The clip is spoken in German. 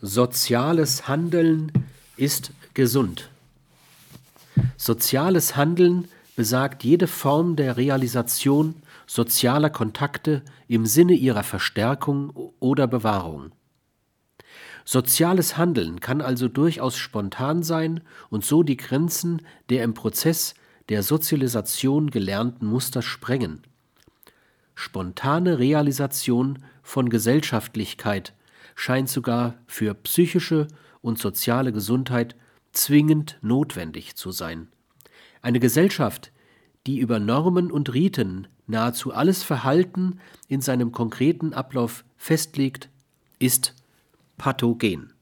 Soziales Handeln ist gesund. Soziales Handeln besagt jede Form der Realisation sozialer Kontakte im Sinne ihrer Verstärkung oder Bewahrung. Soziales Handeln kann also durchaus spontan sein und so die Grenzen der im Prozess der Sozialisation gelernten Muster sprengen. Spontane Realisation von Gesellschaftlichkeit scheint sogar für psychische und soziale Gesundheit zwingend notwendig zu sein. Eine Gesellschaft, die über Normen und Riten nahezu alles Verhalten in seinem konkreten Ablauf festlegt, ist pathogen.